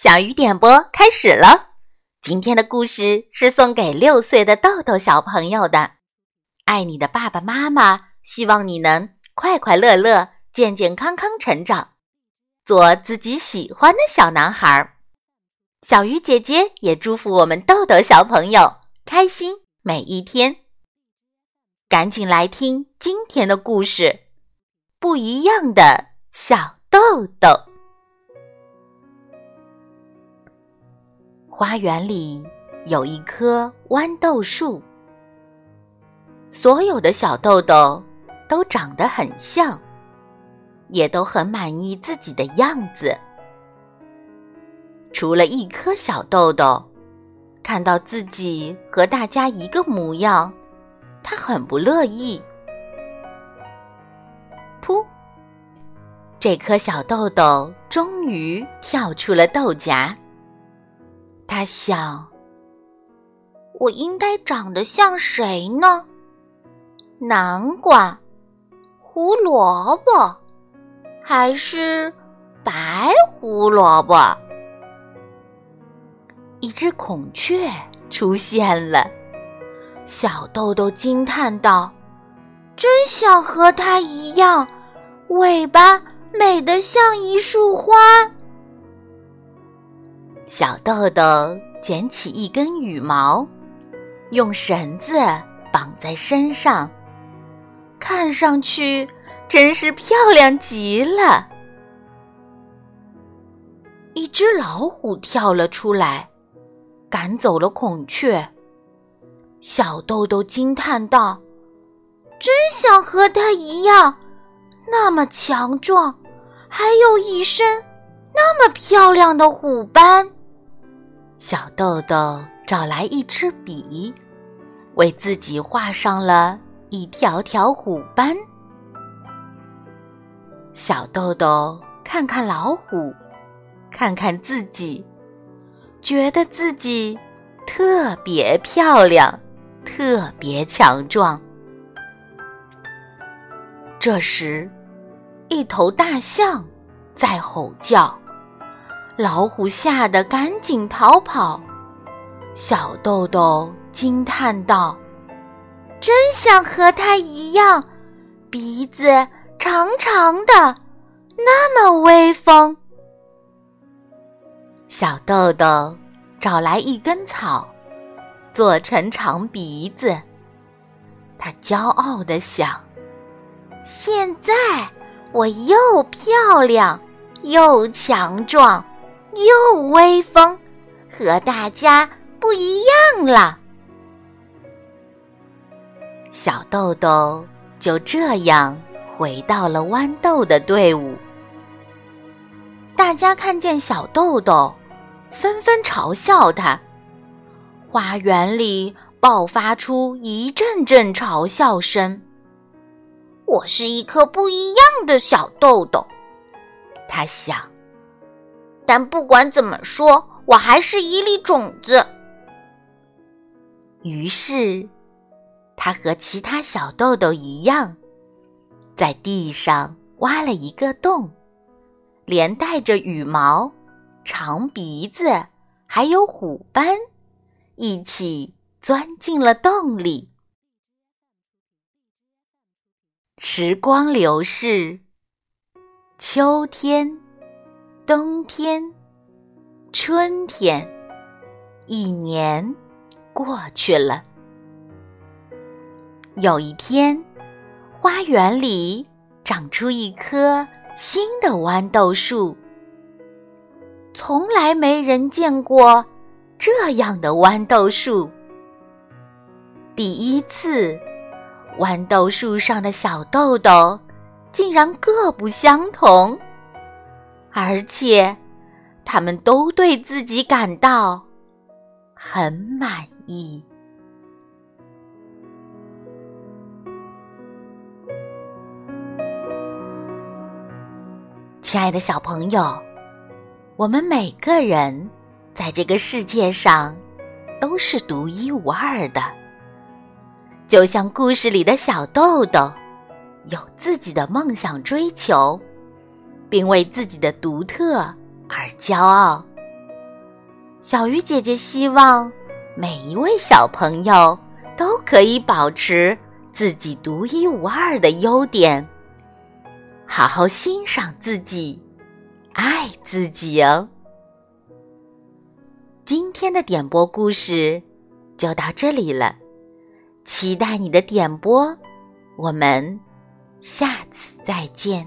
小雨点播开始了。今天的故事是送给六岁的豆豆小朋友的。爱你的爸爸妈妈，希望你能快快乐乐、健健康康成长，做自己喜欢的小男孩。小鱼姐姐也祝福我们豆豆小朋友开心每一天。赶紧来听今天的故事，《不一样的小豆豆》。花园里有一棵豌豆树，所有的小豆豆都长得很像，也都很满意自己的样子。除了一颗小豆豆，看到自己和大家一个模样，他很不乐意。噗！这颗小豆豆终于跳出了豆荚。他想：“我应该长得像谁呢？南瓜、胡萝卜，还是白胡萝卜？”一只孔雀出现了，小豆豆惊叹道：“真想和它一样，尾巴美得像一束花。”小豆豆捡起一根羽毛，用绳子绑在身上，看上去真是漂亮极了。一只老虎跳了出来，赶走了孔雀。小豆豆惊叹道：“真想和它一样，那么强壮，还有一身那么漂亮的虎斑。”小豆豆找来一支笔，为自己画上了一条条虎斑。小豆豆看看老虎，看看自己，觉得自己特别漂亮，特别强壮。这时，一头大象在吼叫。老虎吓得赶紧逃跑，小豆豆惊叹道：“真想和它一样，鼻子长长的，那么威风。”小豆豆找来一根草，做成长鼻子。他骄傲地想：“现在我又漂亮又强壮。”又威风，和大家不一样了。小豆豆就这样回到了豌豆的队伍。大家看见小豆豆，纷纷嘲笑他。花园里爆发出一阵阵嘲笑声。我是一颗不一样的小豆豆，他想。但不管怎么说，我还是一粒种子。于是，他和其他小豆豆一样，在地上挖了一个洞，连带着羽毛、长鼻子还有虎斑，一起钻进了洞里。时光流逝，秋天。冬天，春天，一年过去了。有一天，花园里长出一棵新的豌豆树。从来没人见过这样的豌豆树。第一次，豌豆树上的小豆豆竟然各不相同。而且，他们都对自己感到很满意。亲爱的小朋友，我们每个人在这个世界上都是独一无二的，就像故事里的小豆豆，有自己的梦想追求。并为自己的独特而骄傲。小鱼姐姐希望每一位小朋友都可以保持自己独一无二的优点，好好欣赏自己，爱自己哦。今天的点播故事就到这里了，期待你的点播，我们下次再见。